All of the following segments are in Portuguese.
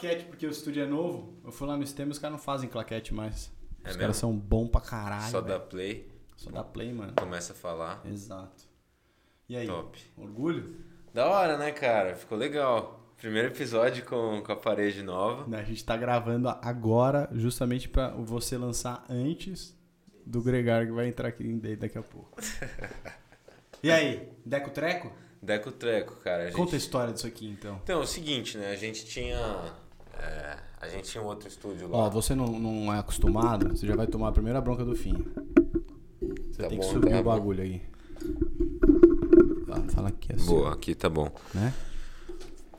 claquete, porque o estúdio é novo. Eu fui lá no sistema e os caras não fazem claquete mais. É os mesmo? caras são bons pra caralho. Só velho. dá play, Só dá play, mano. começa a falar. Exato. E aí? Top. Orgulho? Da hora, né, cara? Ficou legal. Primeiro episódio com, com a parede nova. A gente tá gravando agora, justamente pra você lançar antes do Gregário que vai entrar aqui daqui a pouco. E aí, Deco Treco? Deco Treco, cara. Gente... Conta a história disso aqui então. Então, é o seguinte, né? A gente tinha. É, a gente tinha um outro estúdio lá. Ó, você não, não é acostumado, você já vai tomar a primeira bronca do fim. Você Tá tem bom, que subir tá o bom. bagulho aí. Fala aqui assim, Boa, aqui tá bom. né?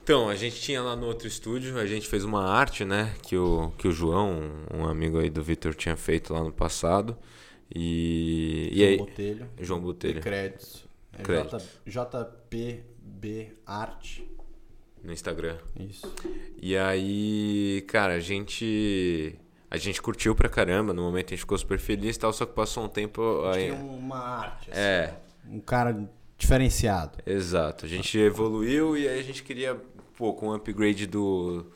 Então, a gente tinha lá no outro estúdio, a gente fez uma arte, né? Que o, que o João, um amigo aí do Vitor, tinha feito lá no passado. E. E aí. Botelho. João Botelho, Créditos. É Créditos. JPB Arte. No Instagram. Isso. E aí, cara, a gente. A gente curtiu pra caramba, no momento a gente ficou super feliz e tal, só que passou um tempo. Aí... Tinha uma arte. assim, É, Um cara diferenciado. exato. A gente evoluiu e aí a gente queria, pô, com o upgrade do,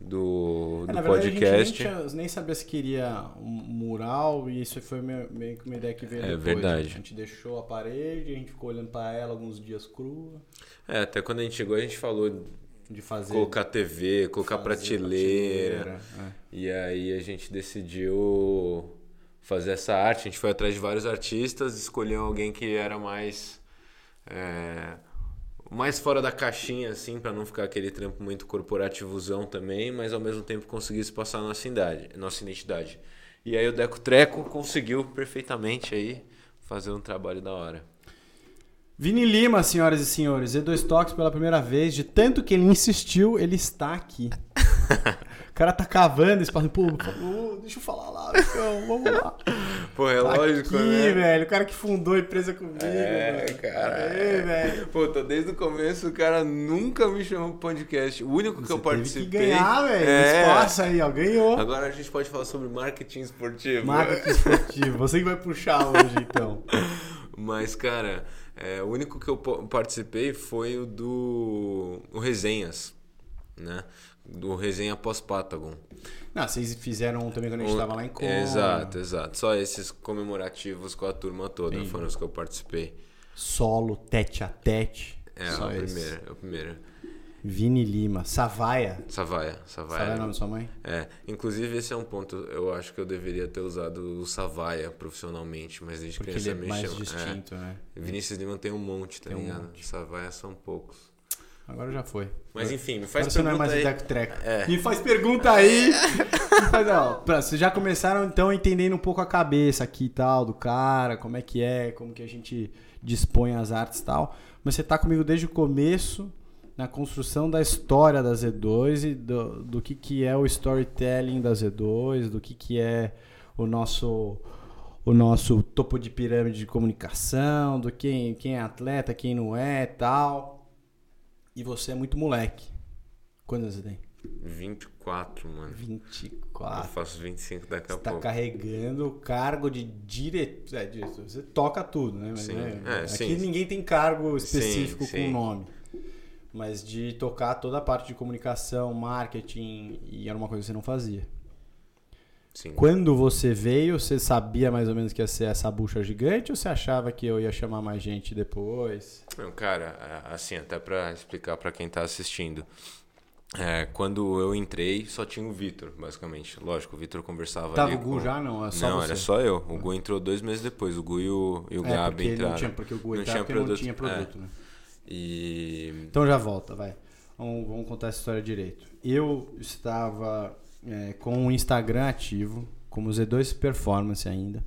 do, É, do na verdade, podcast. a gente nem, tinha- nem sabia se queria um mural e isso foi meio, que uma ideia que veio É depois. verdade. A gente deixou a parede, a gente ficou olhando pra ela alguns dias crua, É, até quando a gente chegou, a gente falou de fazer... colocar TV, colocar fazer prateleira. é. E aí a gente decidiu fazer essa arte. A gente foi atrás de vários artistas, escolheu alguém que era mais. é, mais fora da caixinha, assim, pra não ficar aquele trampo muito corporativozão também, mas ao mesmo tempo conseguisse passar a nossa idade, nossa identidade. E aí o Deco Treco conseguiu perfeitamente aí fazer um trabalho da hora. Vini Lima, senhoras e senhores, E2 Toques pela primeira vez, de tanto que ele insistiu, ele está aqui. o cara tá cavando espaço, pô, favor, deixa eu falar lá, então, vamos lá. Pô, é Tá lógico, aqui, né? velho, o cara que fundou a empresa comigo, É, mano. cara. Aê, velho. Pô, tô desde o começo, o cara nunca me chamou pro podcast. O único que Você eu teve participei. que ganhar, velho. É. Espaço aí, ó, ganhou. Agora a gente pode falar sobre marketing esportivo. Marketing esportivo. Você que vai puxar hoje, então. Mas, cara, é, o único que eu participei foi o do o Resenhas, né? Do Resenha pós-Patagon. Não, vocês fizeram também quando a gente O- tava lá em Coma. Exato, exato. Só esses comemorativos com a turma toda Entendi. foram os que eu participei. Solo, tete a tete. É, Só o primeiro, é o primeiro. Vini Lima. Savaia. Savaia, Savaia é Savaia. o nome da sua mãe? É, inclusive esse é um ponto, eu acho que eu deveria ter usado o Savaia profissionalmente, mas desde Porque criança ele é me mais chama- distinto, né? É. Vinícius Lima tem um monte, tá Tem um ligado? monte. Savaia são poucos. Agora já foi. Mas enfim, me Agora faz você não é pergunta mais aí. É. Me faz pergunta aí. Faz, ó, pra- vocês já começaram então entendendo um pouco a cabeça aqui e tal do cara, como é que é, como que a gente dispõe as artes e tal. Mas você tá comigo desde o começo na construção da história da Z2 e do, do que, que é o storytelling da Z2, do que, que é o nosso o nosso topo de pirâmide de comunicação, do quem, quem é atleta, quem não é tal. E você é muito moleque. Quantos você tem? 24, mano. Eu 24. faço 25 daqui a Você tá pouco. carregando o cargo de diretor. É, diretor. Você toca tudo, né? Mas, Sim. né, É, Aqui sim. ninguém tem cargo específico Sim, com sim. nome. Mas de tocar toda a parte de comunicação, marketing, e era uma coisa que você não fazia. Sim. Quando você veio, você sabia mais ou menos que ia ser essa bucha gigante ou você achava que eu ia chamar mais gente depois? Não, cara, assim, até pra explicar pra quem tá assistindo. É, quando eu entrei, só tinha o Vitor, basicamente. Lógico, o Vitor conversava Tava ali o Gu com... já? Não, é só não, você. era só eu. O Gu entrou dois meses depois. O Gu e o, e o É, Gabi entraram. não tinha, porque o Gu Não entrava tinha não produto, tinha é. produto, né? E... Então já volta, vai. Vamos, vamos contar essa história direito. Eu estava é, com o Instagram ativo, como Z2 Performance ainda.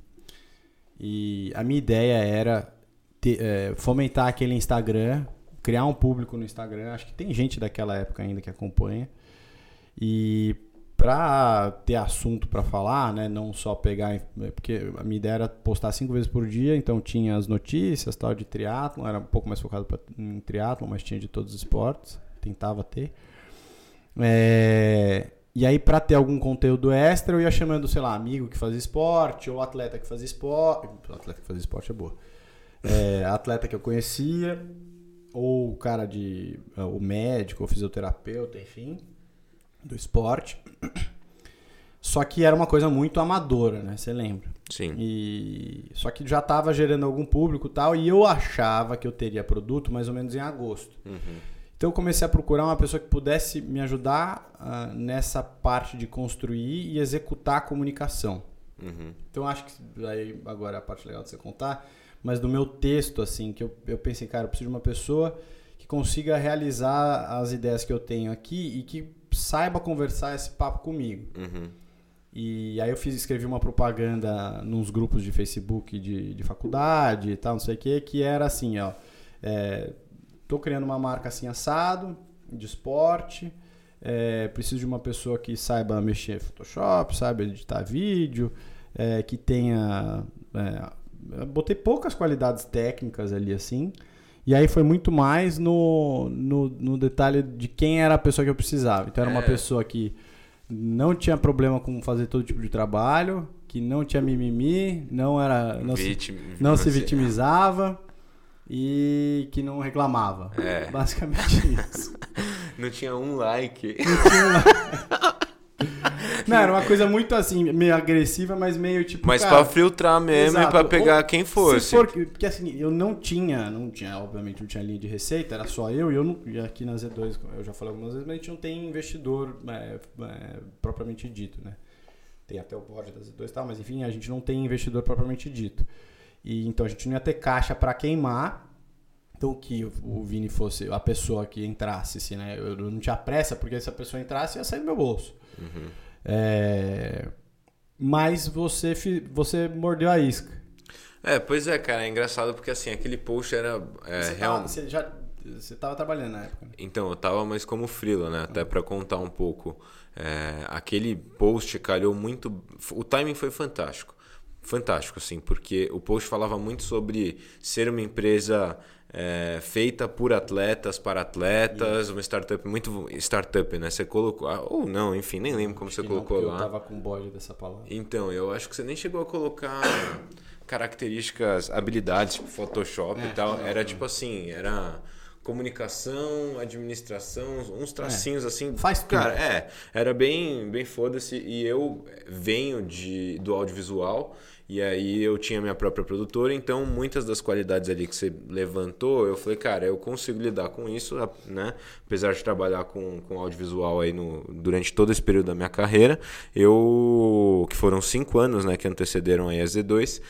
E a minha ideia era ter- é, fomentar aquele Instagram, criar um público no Instagram. Acho que tem gente daquela época ainda que acompanha. E pra ter assunto pra falar, né, não só pegar, porque a minha ideia era postar cinco vezes por dia, então tinha as notícias, tal de triatlo, era um pouco mais focado pra, em triatlo, mas tinha de todos os esportes, tentava ter. É, e aí pra ter algum conteúdo extra, eu ia chamando, sei lá, amigo que fazia esporte ou atleta que fazia esporte, atleta que fazia esporte é boa. É, atleta que eu conhecia ou o cara de. o médico, o fisioterapeuta, enfim, do esporte. Só que era uma coisa muito amadora, né? Você lembra? Sim. E só que já estava gerando algum público tal, e eu achava que eu teria produto mais ou menos em agosto. Uhum. Então eu comecei a procurar uma pessoa que pudesse me ajudar ah, nessa parte de construir e executar a comunicação. Uhum. Então acho que aí agora é a parte legal de você contar, mas do meu texto assim, que eu, eu pensei, cara, eu preciso de uma pessoa que consiga realizar as ideias que eu tenho aqui e que saiba conversar esse papo comigo. Uhum. E aí eu fiz, escrevi uma propaganda nos grupos de Facebook de, de faculdade e tal, não sei o que, que era assim, ó. É, tô criando uma marca assim assado, de esporte. é, preciso de uma pessoa que saiba mexer em Photoshop, saiba editar vídeo, é, que tenha. é, botei poucas qualidades técnicas ali assim. E aí foi muito mais no, no, no detalhe de quem era a pessoa que eu precisava. Então era uma É. pessoa que não tinha problema com fazer todo tipo de trabalho, que não tinha mimimi, não era não, se, não se assim, vitimizava e que não reclamava. É. Basicamente isso. Não tinha um like. Não, era uma coisa muito assim, meio agressiva, mas meio tipo. Mas cara, pra filtrar mesmo e exato. pra pegar Ou quem se fosse. for que- porque assim, eu não tinha, não tinha, obviamente não tinha linha de receita, era só eu, e eu não, e aqui na Z2, eu já falei algumas vezes, mas a gente não tem investidor é, é, propriamente dito, né? Tem até o board da Z2 e tal, mas enfim, a gente não tem investidor propriamente dito. E então a gente não ia ter caixa para queimar. Então que o- o Vini fosse a pessoa que entrasse, assim, né? Eu não tinha pressa, porque se a pessoa entrasse, ia sair do meu bolso. Uhum. É, Mas você, você mordeu a isca. É, pois é, cara, é engraçado porque assim, aquele post era é, você, real- tava, você já você tava trabalhando na época. Então, eu tava mais como freela, né? Até pra contar um pouco. É, aquele post calhou muito. O timing foi fantástico. Fantástico, assim, porque o post falava muito sobre ser uma empresa é, feita por atletas, para atletas, uma startup, muito startup, né? Você colocou. ah, Ou não, enfim, nem lembro como Acho você não, colocou porque lá. Eu tava com bode dessa palavra. Então, eu acho que você nem chegou a colocar características, habilidades, tipo Photoshop É, e tal. não, Era não. tipo assim, era comunicação, administração, uns tracinhos assim. Faz tudo. Cara, é, era bem, bem foda-se. E eu venho de, do audiovisual. E aí eu tinha minha própria produtora, então muitas das qualidades ali que você levantou, eu falei, cara, eu consigo lidar com isso, né? Apesar de trabalhar com, com audiovisual aí no, durante todo esse período da minha carreira, eu que foram cinco anos, né, que antecederam aí a Z2,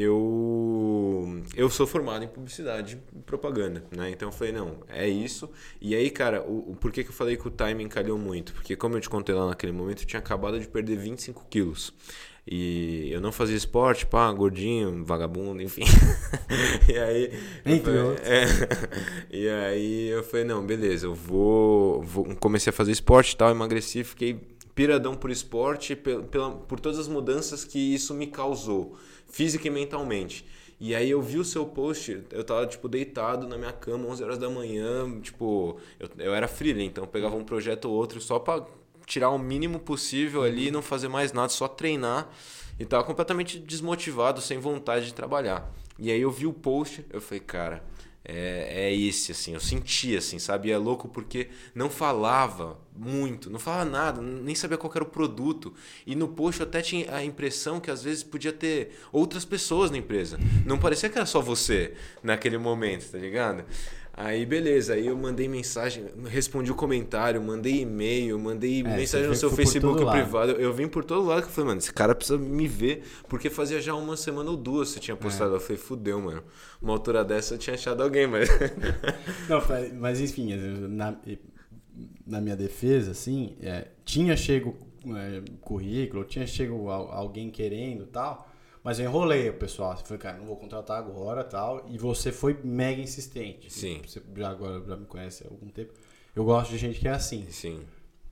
eu eu sou formado em publicidade e propaganda, né? Então eu falei, não, é isso. E aí, cara, o, o por que, que eu falei que o timing calhou muito? Porque como eu te contei lá naquele momento, eu tinha acabado de perder 25 quilos. E eu não fazia esporte, pá, gordinho, vagabundo, enfim. e aí. Entre falei- é. E aí eu falei, não, beleza, eu vou, vou. Comecei a fazer esporte e tal, emagreci, fiquei piradão por esporte, pela- por todas as mudanças que isso me causou, física e mentalmente. E aí eu vi o seu post, eu tava, tipo, deitado na minha cama, 11 horas da manhã, tipo, eu, eu era freelancer, então eu pegava um projeto ou outro só pra tirar o mínimo possível ali, não fazer mais nada, só treinar. E tava completamente desmotivado, sem vontade de trabalhar. E aí eu vi o post, eu falei, cara, é, é esse, assim, eu senti, assim, sabe? E é louco porque não falava muito, não falava nada, nem sabia qual era o produto. E no post eu até tinha a impressão que às vezes podia ter outras pessoas na empresa. Não parecia que era só você naquele momento, tá ligado? Aí beleza, aí eu mandei mensagem, respondi o comentário, mandei e-mail, mandei É, mensagem no seu Facebook privado. Eu vim por todo lado que eu falei, mano, esse cara precisa me ver, porque fazia já uma semana ou duas você tinha postado. Eu falei, fudeu, mano. Uma altura dessa eu tinha achado alguém, mas. Não, mas enfim, na, na minha defesa, assim, é, tinha chego é, currículo, tinha chego al- alguém querendo e tal, mas eu enrolei o pessoal. Você foi, cara, não vou contratar agora tal. E você foi mega insistente. Sim. Você já agora já me conhece há algum tempo. Eu gosto de gente que é assim, sim,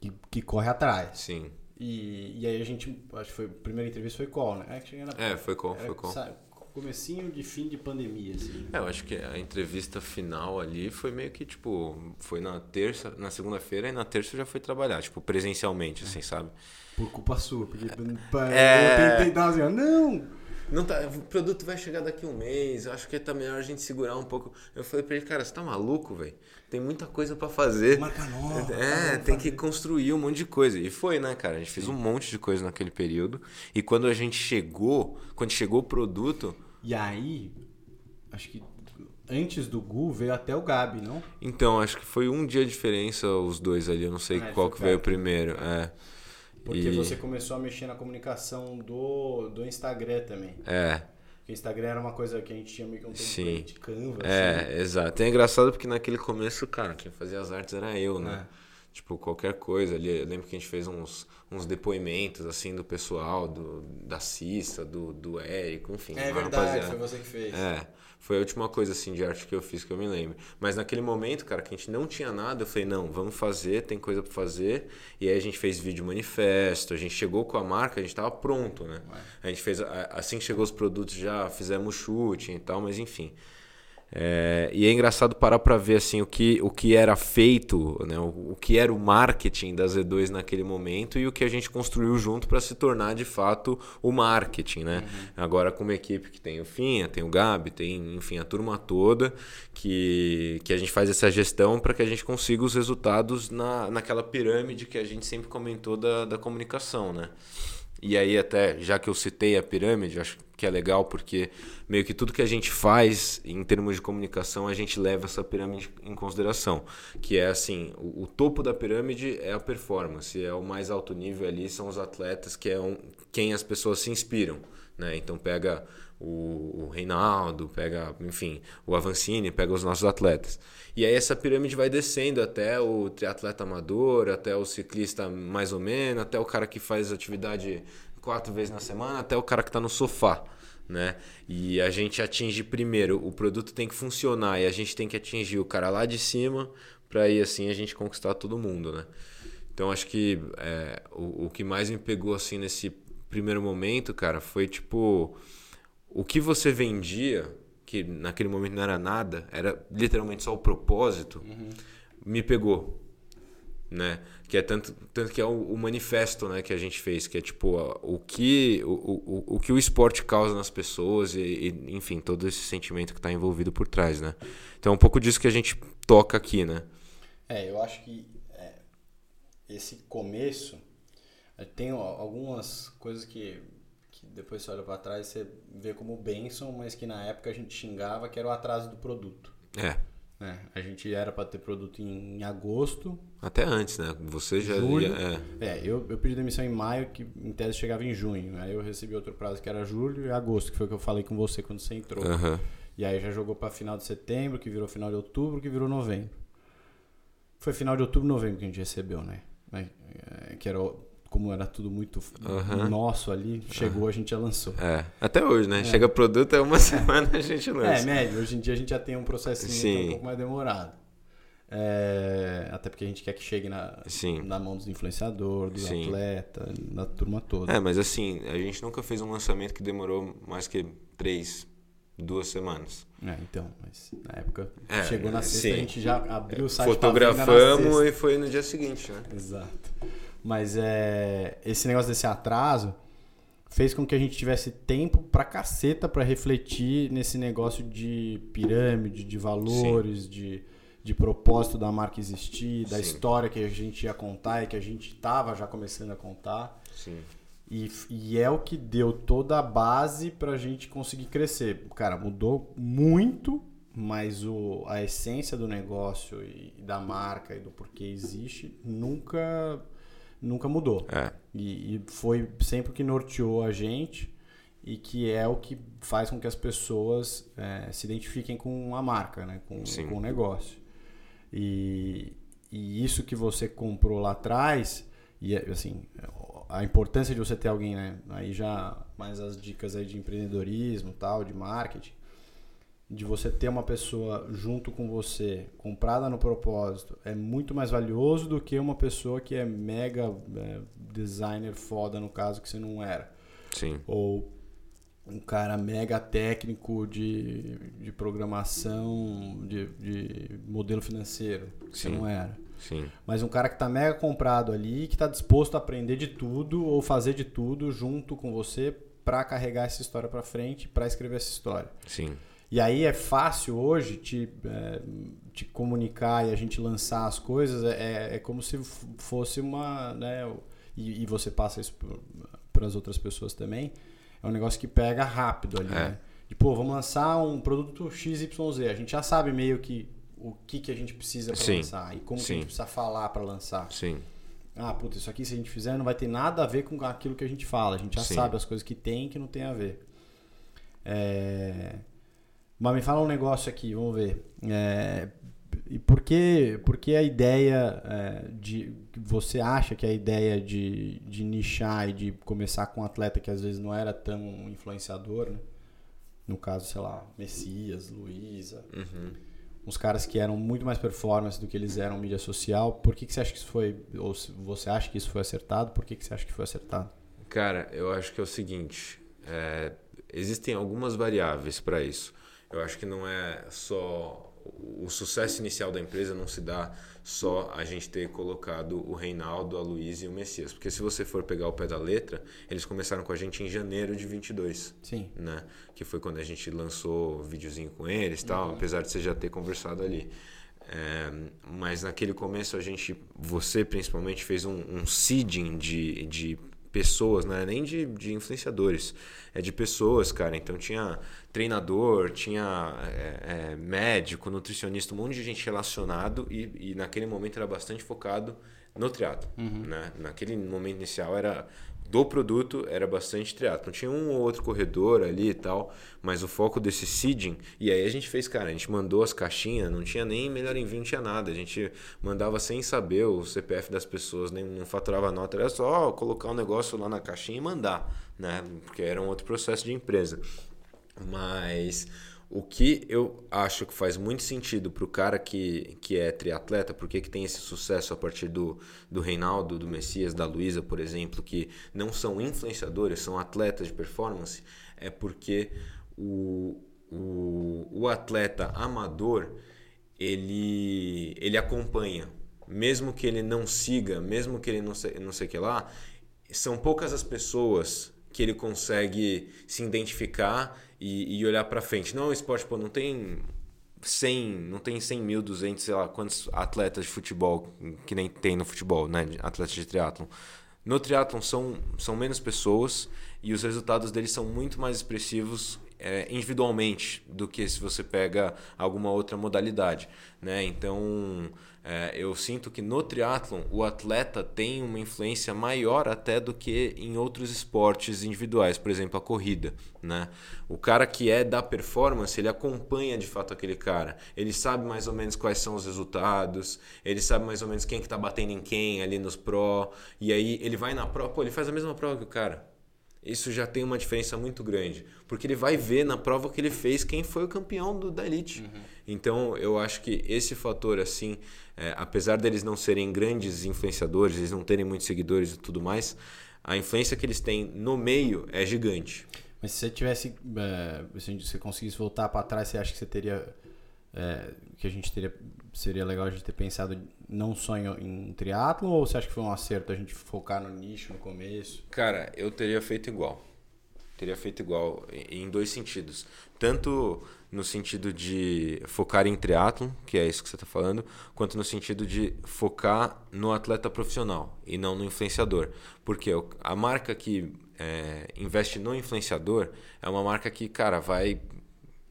que, que corre atrás. sim. E, e aí a gente, acho que foi, a primeira entrevista foi qual, né? É, que na- É, foi qual, era, foi qual. sabe, comecinho de fim de pandemia, assim. É, eu acho que a entrevista final ali foi meio que, tipo, foi na terça, na segunda-feira e na terça eu já fui trabalhar, tipo, presencialmente, assim, sabe? Por culpa sua, porque É. eu tentei dar assim, ó, não! Não tá, o produto vai chegar daqui um mês, eu acho que tá melhor a gente segurar um pouco. Eu falei pra ele, cara, você tá maluco, velho? Tem muita coisa para fazer. Marca nova. É, tem que construir um monte de coisa. E foi, né, cara? A gente fez um monte de coisa naquele período. E quando a gente chegou, quando chegou o produto. E aí, acho que antes do Gu veio até o Gabi, não? Então, acho que foi um dia de diferença os dois ali. Eu não sei ah, qual que veio primeiro. É. Porque e... você começou a mexer na comunicação do, do Instagram também. É. Porque o Instagram era uma coisa que a gente tinha meio que um template de Canva. É, assim. exato. É engraçado porque naquele começo, cara, quem fazia as artes era eu, né? É. Tipo, qualquer coisa ali. Eu lembro que a gente fez uns, uns depoimentos, assim, do pessoal, do, da Cissa, do, do Érico, enfim. É verdade, rapaziada. foi você que fez. É. Foi a última coisa assim de arte que eu fiz que eu me lembro. Mas naquele momento, cara, que a gente não tinha nada, eu falei, não, vamos fazer, tem coisa para fazer. E aí a gente fez vídeo manifesto, a gente chegou com a marca, a gente tava pronto, né? A gente fez, assim que chegou os produtos, já fizemos shooting e tal, mas enfim. É, e é engraçado parar para ver assim o que, o que era feito, né, o, o, que era o marketing da Z2 naquele momento e o que a gente construiu junto para se tornar de fato o marketing, né? Uhum. Agora com uma equipe que tem o Finha, tem o Gabi, tem enfim a turma toda que, que a gente faz essa gestão para que a gente consiga os resultados na, naquela pirâmide que a gente sempre comentou da, da comunicação, né? E aí até, já que eu citei a pirâmide, acho que é legal porque meio que tudo que a gente faz em termos de comunicação, a gente leva essa pirâmide em consideração, que é assim, o, o topo da pirâmide é a performance, é o mais alto nível ali são os atletas, que é um, quem as pessoas se inspiram, né? Então pega o, o Reinaldo, pega, enfim, o Avancini, pega os nossos atletas. E aí essa pirâmide vai descendo até o triatleta amador, até o ciclista mais ou menos, até o cara que faz atividade quatro vezes na semana, até o cara que está no sofá. Né? E a gente atinge primeiro, o produto tem que funcionar e a gente tem que atingir o cara lá de cima para aí assim a gente conquistar todo mundo, né? Então acho que é, o, o que mais me pegou assim nesse primeiro momento, cara, foi tipo o que você vendia que naquele momento não era nada, era literalmente só o propósito, uhum. me pegou. Né? Que é tanto, tanto que é o, o, manifesto né, que a gente fez, que é tipo o que o, o, o que o esporte causa nas pessoas e, e enfim, todo esse sentimento que está envolvido por trás, né? Então é um pouco disso que a gente toca aqui, né? É, eu acho que é, esse começo tem algumas coisas que depois você olha para trás você vê como bênção, mas que na época a gente xingava que era o atraso do produto. É. É, a gente era para ter produto em agosto. Até antes, né? Você já julho, ia. É, é eu, eu pedi demissão em maio, que em tese chegava em junho. Aí eu recebi outro prazo que era julho e agosto, que foi o que eu falei com você quando você entrou. Uhum. E aí já jogou para final de setembro, que virou final de outubro, que virou novembro. Foi final de outubro, novembro que a gente recebeu, né? É, que era como era tudo muito uhum. nosso ali, chegou, uhum. a gente já lançou. É, até hoje, né? É. Chega produto, é uma semana a gente lança. É, médio. Hoje em dia a gente já tem um processinho um pouco mais demorado. É, até porque a gente quer que chegue na, na mão dos influenciadores, do Sim. atleta, da turma toda. É, mas assim, a gente nunca fez um lançamento que demorou mais que três, duas semanas. É, então, mas na época é, chegou na sexta, sim. a gente já abriu o site Fotografamos e foi no dia seguinte, né? Exato. Mas é, esse negócio desse atraso fez com que a gente tivesse tempo pra caceta pra refletir nesse negócio de pirâmide, de valores, de, de propósito da marca existir, da Sim. história que a gente ia contar e que a gente tava já começando a contar. Sim. E, e é o que deu toda a base pra gente conseguir crescer. Cara, mudou muito, mas o, a essência do negócio e da marca e do porquê existe nunca nunca mudou. É. E, e, foi sempre o que norteou a gente e que é o que faz com que as pessoas é, se identifiquem com a marca, né? com, com o negócio. E, e isso que você comprou lá atrás, e assim, a importância de você ter alguém, né? Aí já mais as dicas aí de empreendedorismo, tal, de marketing de você ter uma pessoa junto com você, comprada no propósito, é muito mais valioso do que uma pessoa que é mega é, designer foda, no caso, que você não era. Sim. Ou um cara mega técnico de, de programação, de, de modelo financeiro, que Sim. você não era. Sim. Mas um cara que está mega comprado ali, que está disposto a aprender de tudo ou fazer de tudo junto com você para carregar essa história para frente, para escrever essa história. Sim. E aí é fácil hoje te, é, te comunicar e a gente lançar as coisas, é, é como se fosse uma. Né, e, e você passa isso para as outras pessoas também. É um negócio que pega rápido ali, é. né? E, pô, vamos lançar um produto XYZ. A gente já sabe meio que o que, que a gente precisa para lançar e como a gente precisa falar para lançar. Sim. Ah, puta, isso aqui se a gente fizer não vai ter nada a ver com aquilo que a gente fala. A gente já Sim. sabe as coisas que tem e que não tem a ver. É... Mas me fala um negócio aqui, vamos ver. É... E por que, por que a ideia é, de. Você acha que a ideia de, de nichar e de começar com um atleta que às vezes não era tão influenciador, né? No caso, sei lá, Messias, Luísa. Uhum uns caras que eram muito mais performance do que eles eram mídia social. Por que, que você acha que isso foi, ou você acha que isso foi acertado? Por que, que você acha que foi acertado? Cara, eu acho que é o seguinte: é, existem algumas variáveis para isso. Eu acho que não é só o sucesso inicial da empresa não se dá só a gente ter colocado o Reinaldo, a Luiz e o Messias. Porque se você for pegar o pé da letra, eles começaram com a gente em janeiro de 22. Sim. Né? Que foi quando a gente lançou o videozinho com eles tal, uhum. apesar de você já ter conversado ali. É, mas naquele começo a gente, você principalmente, fez um, um seeding de, de pessoas, não é nem de, de influenciadores, é de pessoas, cara. Então tinha treinador, tinha é, é, médico, nutricionista, um monte de gente relacionado e, e naquele momento era bastante focado no triatlo, uhum. né? Naquele momento inicial era do produto era bastante triatlo. Tinha um ou outro corredor ali e tal, mas o foco desse seeding. E aí a gente fez, cara, a gente mandou as caixinhas, não tinha nem melhor envio, não tinha nada. A gente mandava sem saber o CPF das pessoas, nem não faturava nota, era só colocar o um negócio lá na caixinha e mandar, né? Porque era um outro processo de empresa. Mas o que eu acho que faz muito sentido para o cara que, que é triatleta, porque que tem esse sucesso a partir do, do Reinaldo, do Messias, da Luísa, por exemplo, que não são influenciadores, são atletas de performance, é porque o, o, o atleta amador ele, ele acompanha, mesmo que ele não siga, mesmo que ele não sei, não sei o que lá, são poucas as pessoas que ele consegue se identificar e, e olhar para frente. Não é um esporte, pô, não tem 100, não tem 100 mil, 200, sei lá, quantos atletas de futebol, que nem tem no futebol, né? Atletas de triatlon. No triatlon são, são menos pessoas e os resultados deles são muito mais expressivos é, individualmente do que se você pega alguma outra modalidade, né? Então é, eu sinto que no triatlon o atleta tem uma influência maior até do que em outros esportes individuais, por exemplo a corrida, né? O cara que é da performance ele acompanha de fato aquele cara, ele sabe mais ou menos quais são os resultados, ele sabe mais ou menos quem que está batendo em quem ali nos pro e aí ele vai na pro, pô, ele faz a mesma prova que o cara isso já tem uma diferença muito grande. Porque ele vai ver na prova que ele fez quem foi o campeão do, da Elite. Uhum. Então, eu acho que esse fator, assim, é, apesar deles não serem grandes influenciadores, eles não terem muitos seguidores e tudo mais, a influência que eles têm no meio é gigante. Mas se você tivesse. É, se você conseguisse voltar para trás, você acha que você teria. É, que a gente teria. Seria legal a gente ter pensado não só em, em triatlo ou você acha que foi um acerto a gente focar no nicho no começo? Cara, eu teria feito igual. Teria feito igual em dois sentidos. Tanto no sentido de focar em triatlo, que é isso que você está falando, quanto no sentido de focar no atleta profissional e não no influenciador. Porque a marca que é, investe no influenciador é uma marca que, cara, vai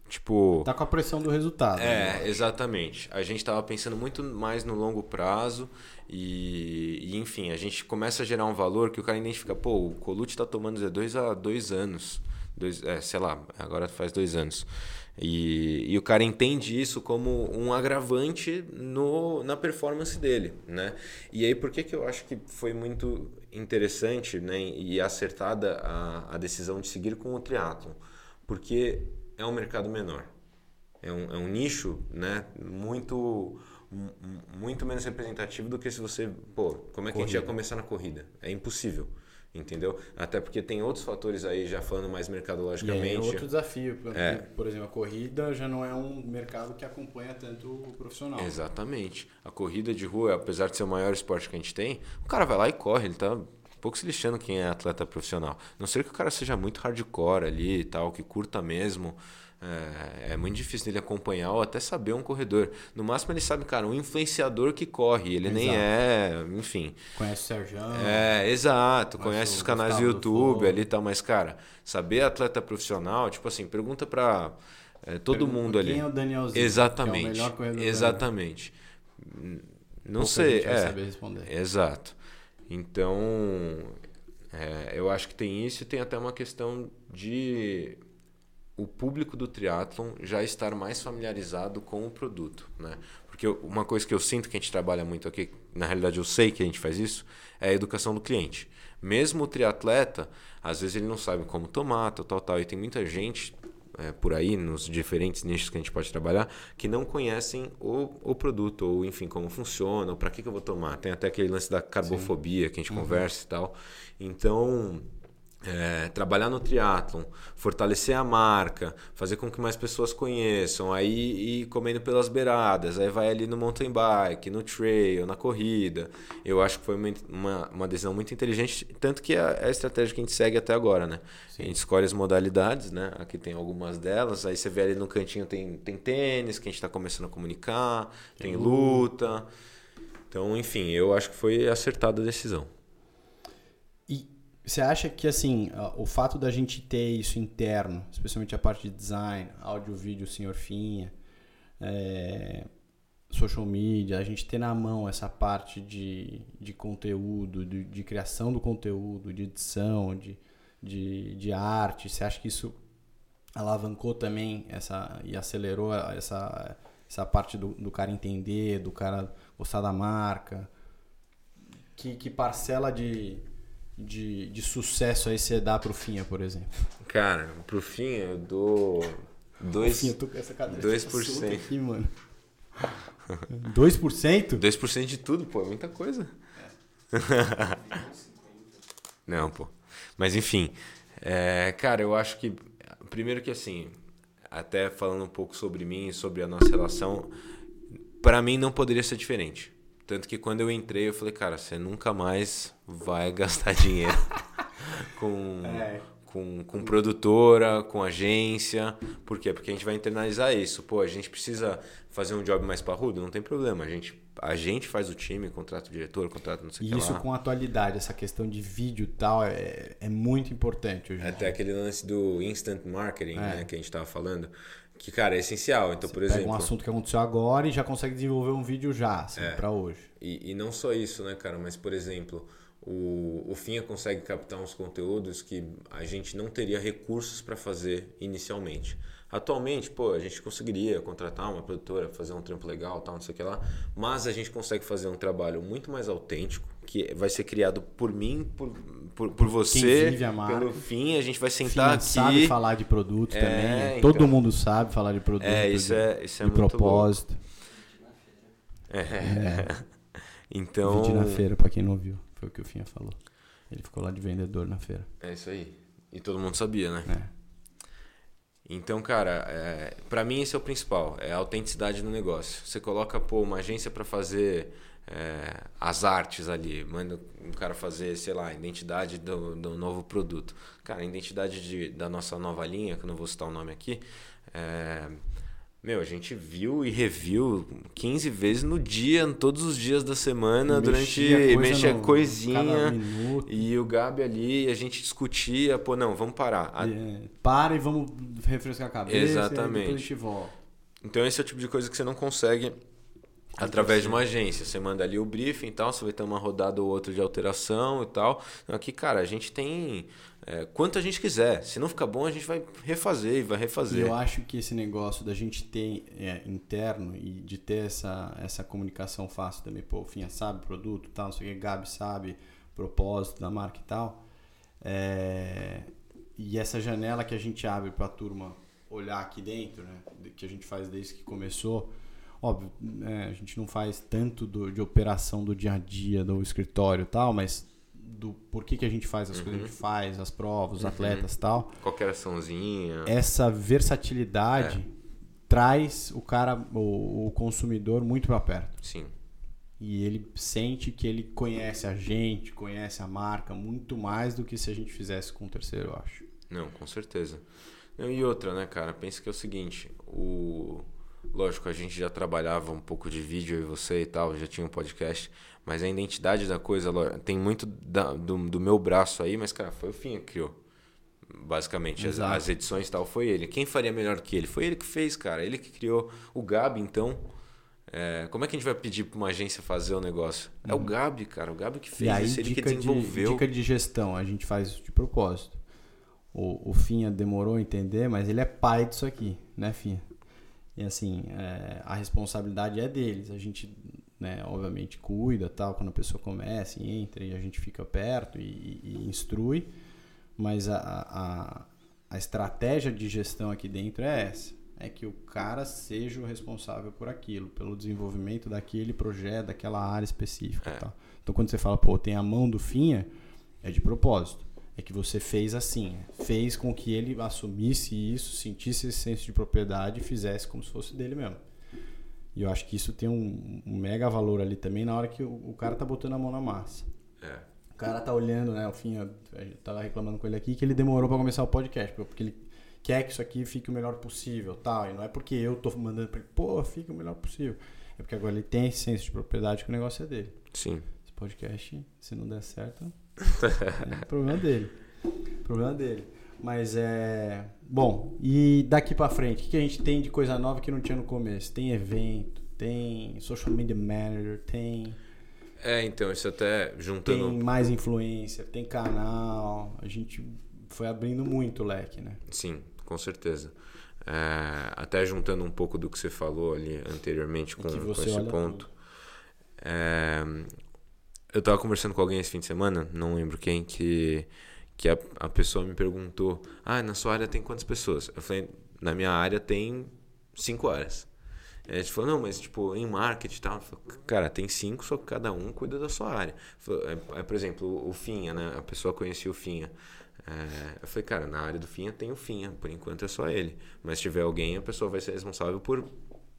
Tipo. Tá com a pressão do resultado. É, né? exatamente. A gente estava pensando muito mais no longo prazo e, e, enfim, a gente começa a gerar um valor que o cara identifica, pô, o Colute está tomando Z2 há dois anos. Dois, é, sei lá, agora faz dois anos. E, e o cara entende isso como um agravante no, na performance dele, né? E aí, por que, que eu acho que foi muito interessante né, e acertada a, a decisão de seguir com o triatlon? Porque é um mercado menor. É um, é um nicho né, muito, muito menos representativo do que se você. Pô, como é que corrida. a gente ia começar na corrida? É impossível. Entendeu? Até porque tem outros fatores aí, já falando mais mercadologicamente. E é outro desafio. É. Por exemplo, a corrida já não é um mercado que acompanha tanto o profissional. Exatamente. A corrida de rua, apesar de ser o maior esporte que a gente tem, o cara vai lá e corre, ele tá pouco se lixando quem é atleta profissional. Não ser que o cara seja muito hardcore ali e tal, que curta mesmo. É, é, muito difícil dele acompanhar ou até saber um corredor. No máximo ele sabe, cara, um influenciador que corre. Ele exato. nem é, enfim. Conhece o Sérgio. É, exato. Conhece, conhece os canais do YouTube ali e tal. Mas, cara, saber atleta profissional, tipo assim, pergunta pra é, todo pergunta mundo ali. Quem é o Danielzinho? Exatamente. É o melhor corredor exatamente. Não sei. é, saber responder. Exato. Então, é, eu acho que tem isso e tem até uma questão de o público do triatlon já estar mais familiarizado com o produto, né? Porque uma coisa que eu sinto que a gente trabalha muito aqui, na realidade eu sei que a gente faz isso, é a educação do cliente. Mesmo o triatleta, às vezes ele não sabe como tomar, tal, tal, tal. E tem muita gente é, por aí, nos diferentes nichos que a gente pode trabalhar, que não conhecem o, o produto, ou enfim, como funciona, ou para que, que eu vou tomar. Tem até aquele lance da carbofobia Sim. que a gente uhum. conversa e tal. Então é, trabalhar no triatlon, fortalecer a marca, fazer com que mais pessoas conheçam, aí ir comendo pelas beiradas, aí vai ali no mountain bike, no trail, na corrida. Eu acho que foi uma, uma, uma decisão muito inteligente, tanto que é a estratégia que a gente segue até agora, né? Sim. A gente escolhe as modalidades, né? Aqui tem algumas delas, aí você vê ali no cantinho tem, tem tênis, que a gente está começando a comunicar, tem, tem luta. Então, enfim, eu acho que foi acertada a decisão. Você acha que assim, o fato da gente ter isso interno, especialmente a parte de design, áudio, vídeo, senhor Finha, é, social media, a gente ter na mão essa parte de, de conteúdo, de, de criação do conteúdo, de edição, de, de, de arte, você acha que isso alavancou também essa e acelerou essa, essa parte do, do cara entender, do cara gostar da marca? Que, que parcela de de, de sucesso aí você dá pro Finha, por exemplo? Cara, pro Finha eu dou 2%. Finha, tô com essa cadeira 2%. Aqui, mano. 2%? 2% de tudo, pô, é muita coisa. É. Não, pô. Mas enfim, é, cara, eu acho que. Primeiro que assim, até falando um pouco sobre mim e sobre a nossa relação, para mim não poderia ser diferente. Tanto que quando eu entrei, eu falei, cara, você nunca mais vai gastar dinheiro com, é. com, com produtora, com agência. Por quê? Porque a gente vai internalizar isso. Pô, a gente precisa fazer um job mais parrudo? Não tem problema. A gente, a gente faz o time, contrata o diretor, contrata não sei o que Isso lá. com atualidade, essa questão de vídeo e tal, é, é muito importante hoje. Até aquele lance do instant marketing, é. né, que a gente estava falando. Que, cara, é essencial. Então, Você por exemplo. Pega um assunto que aconteceu agora e já consegue desenvolver um vídeo já, assim, é. para hoje. E, e não só isso, né, cara? Mas, por exemplo, o, o Finha consegue captar uns conteúdos que a gente não teria recursos para fazer inicialmente. Atualmente, pô, a gente conseguiria contratar uma produtora, fazer um trampo legal, tal, não sei o que lá, mas a gente consegue fazer um trabalho muito mais autêntico, que vai ser criado por mim, por, por, por você, pelo fim, a gente vai sentar aqui. sabe falar de produto é, também, então, todo mundo sabe falar de produto. É, isso é, isso é de muito propósito. É. é. Então. Vídeo na feira, para quem não viu, foi o que o Finha falou. Ele ficou lá de vendedor na feira. É isso aí. E todo mundo sabia, né? É. Então, cara, é, para mim esse é o principal, é a autenticidade no negócio. Você coloca pô, uma agência para fazer é, as artes ali, manda um cara fazer, sei lá, a identidade do, do novo produto. Cara, a identidade de, da nossa nova linha, que eu não vou citar o nome aqui, é, meu, a gente viu e reviu 15 vezes no dia, todos os dias da semana, mexia durante. Coisa mexia no, coisinha. E o Gabi ali, a gente discutia, pô, não, vamos parar. É, para e vamos refrescar a cabeça. Exatamente. E a gente volta. Então esse é o tipo de coisa que você não consegue através de uma agência. Você manda ali o briefing e tal, você vai ter uma rodada ou outra de alteração e tal. Aqui, cara, a gente tem é, quanto a gente quiser. Se não ficar bom, a gente vai refazer e vai refazer. Eu acho que esse negócio da gente ter é, interno e de ter essa, essa comunicação fácil também, pô, Finha sabe produto tal, não sei o que, Gabi sabe propósito da marca e tal. É, e essa janela que a gente abre para a turma olhar aqui dentro, né, que a gente faz desde que começou, óbvio, é, a gente não faz tanto do, de operação do dia a dia do escritório e tal, mas do porquê que a gente faz as uhum. coisas que a gente uhum. faz, as provas, os uhum. atletas e tal. Qualquer açãozinha. Essa versatilidade é. traz o cara, o, o consumidor muito para perto. Sim. E ele sente que ele conhece a gente, conhece a marca muito mais do que se a gente fizesse com um terceiro, eu acho. Não, com certeza. E outra, né, cara? Pensa que é o seguinte, o lógico, a gente já trabalhava um pouco de vídeo e você e tal, já tinha um podcast, mas a identidade da coisa tem muito da, do, do meu braço aí, mas cara, foi o Finha que criou. Basicamente, as, as, edições e tal, foi ele. Quem faria melhor que ele? Foi ele que fez, cara. Ele que criou. O Gabi, então, é, como é que a gente vai pedir para uma agência fazer o negócio? É o uhum. Gabi, cara. O Gabi que fez aí, isso, ele que desenvolveu. De, dica de gestão, a gente faz de propósito. O, o Finha demorou a entender, mas ele é pai disso aqui, né, Finha? E assim, é, a responsabilidade é deles. A gente, né, obviamente, cuida tal, quando a pessoa começa e entra e a gente fica perto e, e instrui. Mas a, a, a estratégia de gestão aqui dentro é essa é que o cara seja o responsável por aquilo, pelo desenvolvimento daquele projeto, daquela área específica. É. Então, quando você fala, pô, tem a mão do Finha, é de propósito. É que você fez assim, fez com que ele assumisse isso, sentisse esse senso de propriedade e fizesse como se fosse dele mesmo. E eu acho que isso tem um, um mega valor ali também na hora que o, o, cara tá botando a mão na massa. É. O cara tá olhando, né? O Finha, eu tava reclamando com ele aqui que ele demorou para começar o podcast, porque ele quer que isso aqui fique o melhor possível, tal. E não é porque eu tô mandando para ele, pô, fica o melhor possível. É porque agora ele tem esse senso de propriedade que o negócio é dele. Sim. Podcast, se não der certo, é problema dele. Problema dele. Mas é. Bom, e daqui para frente, o que a gente tem de coisa nova que não tinha no começo? Tem evento, tem social media manager, tem. É, então, isso até juntando. Tem mais influência, tem canal. A gente foi abrindo muito o leque, né? Sim, com certeza. É, até juntando um pouco do que você falou ali anteriormente com, com esse ponto. É, eu estava conversando com alguém esse fim de semana, não lembro quem, que, que a, a pessoa me perguntou: Ah, na sua área tem quantas pessoas? Eu falei: Na minha área tem cinco áreas. A gente falou, não, mas tipo, em marketing e tal. Falei, cara, tem cinco, só que cada um cuida da sua área. Falei, é, é, por exemplo, o Finha, né? A pessoa conhecia o Finha. É, eu falei, cara, na área do Finha tem o Finha, por enquanto é só ele. Mas se tiver alguém, a pessoa vai ser responsável por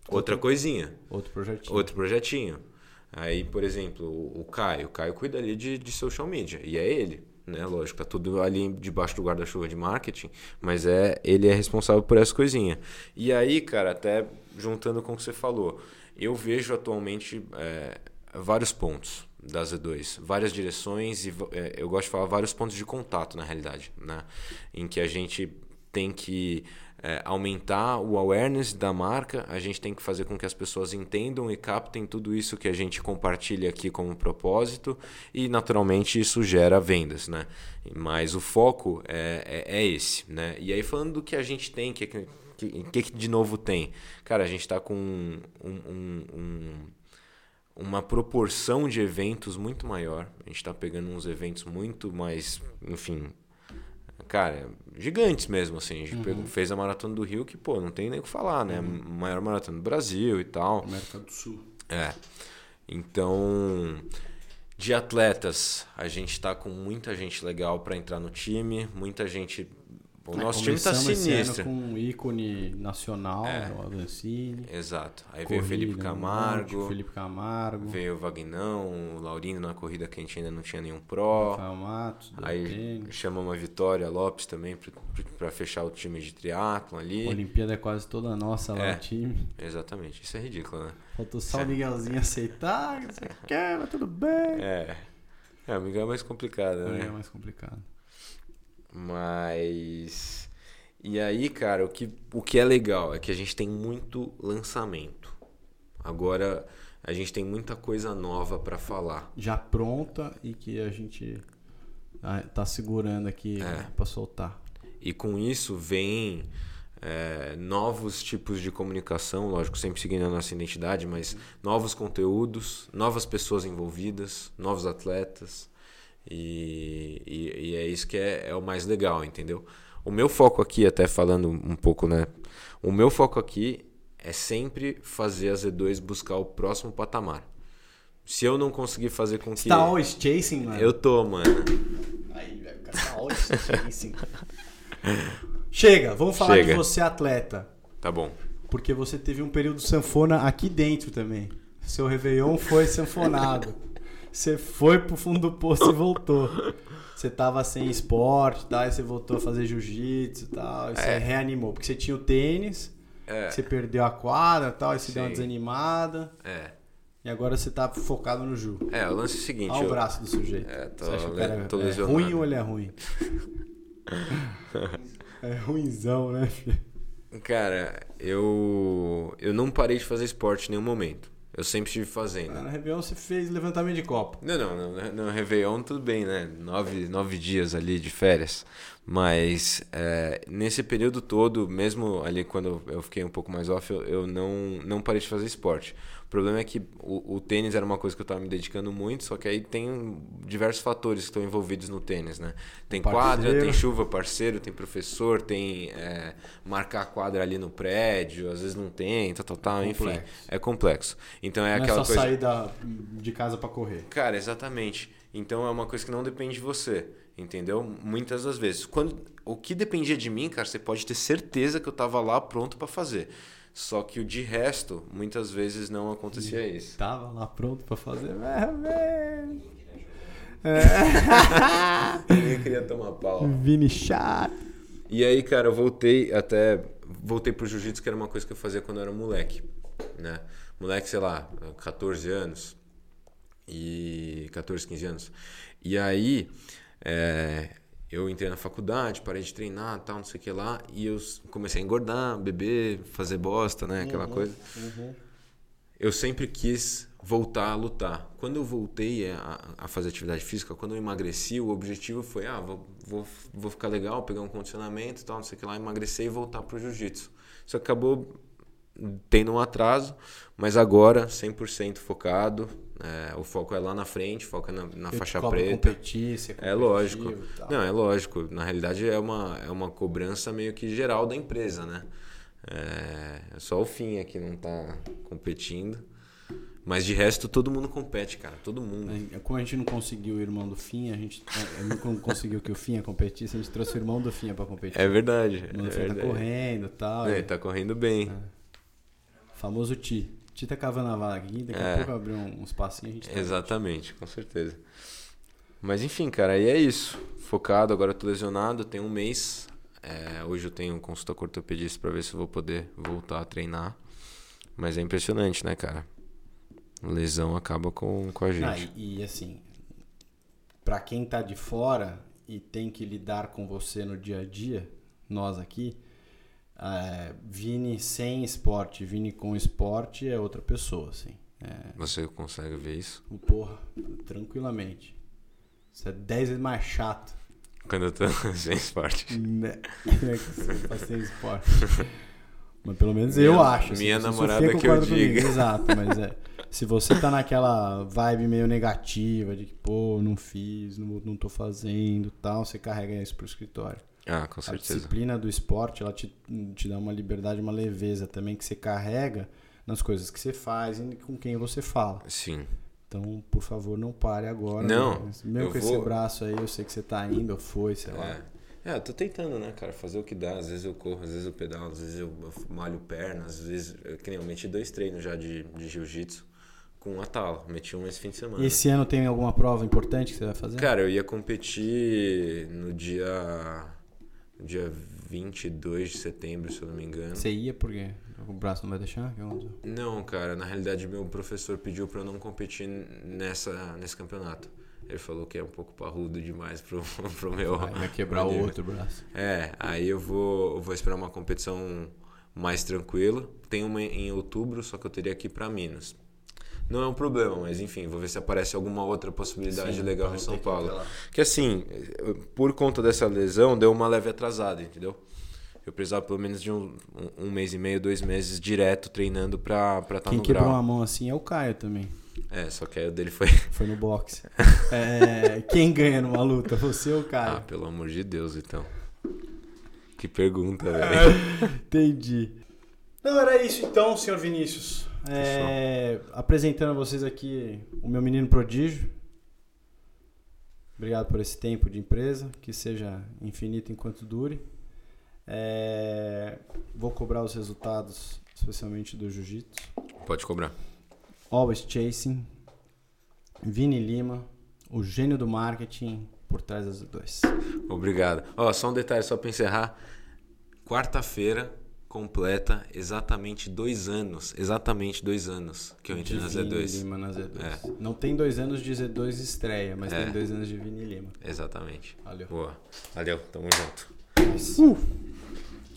outra coisinha. Outro projetinho. Outro projetinho. Aí, por exemplo, o Caio. O Caio cuida ali de, de social media. E é ele, né? Lógico, tá tudo ali debaixo do guarda-chuva de marketing. Mas é ele é responsável por essa coisinha. E aí, cara, até juntando com o que você falou, eu vejo atualmente é, vários pontos da Z2, várias direções e é, eu gosto de falar vários pontos de contato na realidade, né? Em que a gente tem que é, aumentar o awareness da marca, a gente tem que fazer com que as pessoas entendam e captem tudo isso que a gente compartilha aqui como propósito e naturalmente isso gera vendas, né? Mas o foco é, é, é esse, né? E aí falando do que a gente tem, que que, que de novo tem? Cara, a gente está com um, um, um uma proporção de eventos muito maior. A gente está pegando uns eventos muito mais, enfim, cara, gigantes mesmo, assim. A gente uhum. pegou, fez a Maratona do Rio, que, pô, não tem nem o que falar, né? Uhum. Maior maratona do Brasil e tal. América do Sul. É. Então, de atletas, a gente está com muita gente legal para entrar no time, muita gente o é, nosso time está sinistro. com um ícone nacional, é. o Avancini. Exato. Aí veio o Felipe Camargo. Monte, Felipe Camargo. Veio o Vagnão, o Laurino na corrida que a gente ainda não tinha nenhum pró. Rafael Matos. Aí chamamos a Vitória Lopes também para fechar o time de triatlon ali. A Olimpíada é quase toda nossa lá, é. o time. Exatamente. Isso é ridículo, né? Faltou só o Miguelzinho aceitar, você quer, mas tudo bem. É. É, o Miguel é mais complicado, né? O Miguel é mais complicado. Mas. E aí, cara, o que, o que é legal é que a gente tem muito lançamento. Agora a gente tem muita coisa nova para falar. Já pronta e que a gente ah, tá segurando aqui é. para soltar. E com isso vem é, novos tipos de comunicação, lógico, sempre seguindo a nossa identidade, mas novos conteúdos, novas pessoas envolvidas, novos atletas. E, e, e, é isso que é, é o mais legal, entendeu? O meu foco aqui, até falando um pouco, né? O meu foco aqui é sempre fazer a Z2 buscar o próximo patamar. Se eu não conseguir fazer com que. Você tá always chasing, mano? Eu tô, mano. Aí, velho, o cara tá always chasing. Chega, vamos falar Chega. de você, atleta. Tá bom. Porque você teve um período sanfona aqui dentro também. Seu Réveillon foi sanfonado. Você foi pro fundo do poço e voltou. Você tava sem esporte, tá? E você voltou a fazer jiu-jitsu e tal. E você É. reanimou. Porque você tinha o tênis, É, você perdeu a quadra e tal, e você deu uma desanimada. é. E agora você tá focado no Ju. É, o lance é o seguinte. Olha o eu- braço do sujeito. É, tô Você acha que o cara tô é ruim ou ele é ruim? é ruimzão, né, filho? Cara, eu. Eu não parei de fazer esporte em nenhum momento. Eu sempre estive fazendo. Na Réveillon você fez levantamento de copo. Não, não, não, no Réveillon tudo bem, né? Nove, nove dias ali de férias. Mas é, nesse período todo, mesmo ali quando eu fiquei um pouco mais off, eu, eu não, não parei de fazer esporte. O problema é que o, o tênis era uma coisa que eu estava me dedicando muito, só que aí tem diversos fatores que estão envolvidos no tênis, né? Tem quadra, tem chuva, parceiro, tem professor, tem é, marcar a quadra ali no prédio, às vezes não tem, tal, tal, tal, enfim. É complexo. Então é não aquela é só coisa. sair da, de casa pra correr. Cara, exatamente. Então é uma coisa que não depende de você, entendeu? Muitas das vezes. Quando o que dependia de mim, cara, você pode ter certeza que eu tava lá pronto pra fazer. Só que o de resto, muitas vezes não acontecia isso. Tava lá pronto pra fazer. É, é. Ninguém queria tomar pau. Vini chato. E aí, cara, eu voltei até voltei pro jiu-jitsu, que era uma coisa que eu fazia quando eu era moleque, né? Moleque, sei lá, 14 anos e 14, 15 anos. E aí, é, eu entrei na faculdade, parei de treinar, tal, não sei o que lá, e eu comecei a engordar, beber, fazer bosta, né, aquela coisa. Eu sempre quis voltar a lutar. Quando eu voltei a, a fazer atividade física, quando eu emagreci, o objetivo foi, ah, vou, vou, vou ficar legal, pegar um condicionamento tal, não sei o que lá, emagrecer e voltar pro jiu-jitsu. Isso acabou tendo um atraso, mas agora 100% focado, é, o foco é lá na frente, o foco é na, na faixa preta. Competir, ser É lógico. Não, é lógico. Na realidade é uma, é uma cobrança meio que geral da empresa, né? É, só o fim é que não tá competindo. Mas de resto todo mundo compete, cara. Todo mundo. É, Como a gente não conseguiu o irmão do Finha, a gente é, não conseguiu que o Finha competisse, a gente trouxe o irmão do Finha pra competir. É verdade. o É irmão do Finha tá verdade. correndo e tal. É, e- ele tá correndo bem. Famoso Ti. Ti tá cavando a vaga aqui, daqui É. a pouco abrir um, uns passinhos a gente tá. Exatamente, com certeza. Mas enfim, cara, aí é isso. Focado, agora eu tô lesionado, tem um mês. É, hoje eu tenho consulta com ortopedista pra ver se eu vou poder voltar a treinar. Mas é impressionante, né, cara? Lesão acaba com, com a gente. Ah, e, e, assim, pra quem tá de fora e tem que lidar com você no dia a dia, nós aqui, é, Vini sem esporte, Vini com esporte é outra pessoa, assim. É, Você consegue ver isso? porra, tranquilamente. Isso é 10 vezes mais chato. Quando eu tô sem esporte. Né? É que você tá sem esporte. Mas pelo menos eu Minha- acho. assim, minha o namorada que eu diga. Exato, mas é. Se você tá naquela vibe meio negativa de que, pô, não fiz, não, não tô fazendo tal, você carrega isso pro escritório. Ah, com A certeza. disciplina do esporte, ela te, te dá uma liberdade, uma leveza também que você carrega nas coisas que você faz e com quem você fala. Sim. Então, por favor, não pare agora. Não, né? Mesmo eu com vou- esse braço aí, eu sei que você tá indo, ou foi, sei lá. É. É, eu tô tentando, né, cara, fazer o que dá. Às vezes eu corro, às vezes eu pedalo, às vezes eu eu malho perna, às vezes. Eu, que nem eu meti dois treinos já de, de jiu-jitsu com a tala. Meti um esse fim de semana. E esse ano tem alguma prova importante que você vai fazer? Cara, eu ia competir no dia. Dia 22 de setembro, se eu não me engano. Você ia porque o braço não vai deixar? Não, cara, na realidade meu professor pediu pra eu não competir nessa, nesse campeonato. Ele falou que é um pouco parrudo demais pro, pro meu. Vai, vai quebrar o outro braço. É, aí eu vou, eu vou esperar uma competição mais tranquila. Tem uma em outubro, só que eu teria que ir pra Minas. Não é um problema, mas enfim, vou ver se aparece alguma outra possibilidade Sim, legal em São que Paulo. Que assim, por conta dessa lesão, deu uma leve atrasada, entendeu? Eu precisava pelo menos de um, um, mês e meio, dois meses direto treinando pra estar tá Quem no quebrou grau. uma mão assim é o Caio também. É, só que aí o dele foi. Foi no boxe. É, quem ganha numa luta? Você ou o Ah, Caio? pelo amor de Deus, então. Que pergunta, velho. Entendi. Não, era isso então, senhor Vinícius. É, apresentando a vocês aqui o meu menino prodígio. Obrigado por esse tempo de empresa, que seja infinito enquanto dure. É, vou cobrar os resultados, especialmente do jiu-jitsu. Pode cobrar. Always Chasing, Vini Lima, o gênio do marketing por trás das Z2. Obrigado. Ó, só um detalhe, só para encerrar. Quarta-feira completa exatamente dois anos. Exatamente dois anos que eu entrei De na Vini Z2. Lima na Z2. É. Não tem dois anos de Z2 estreia, mas É. tem dois anos de Vini Lima. Exatamente. Valeu. Boa. Valeu, tamo junto. Uh!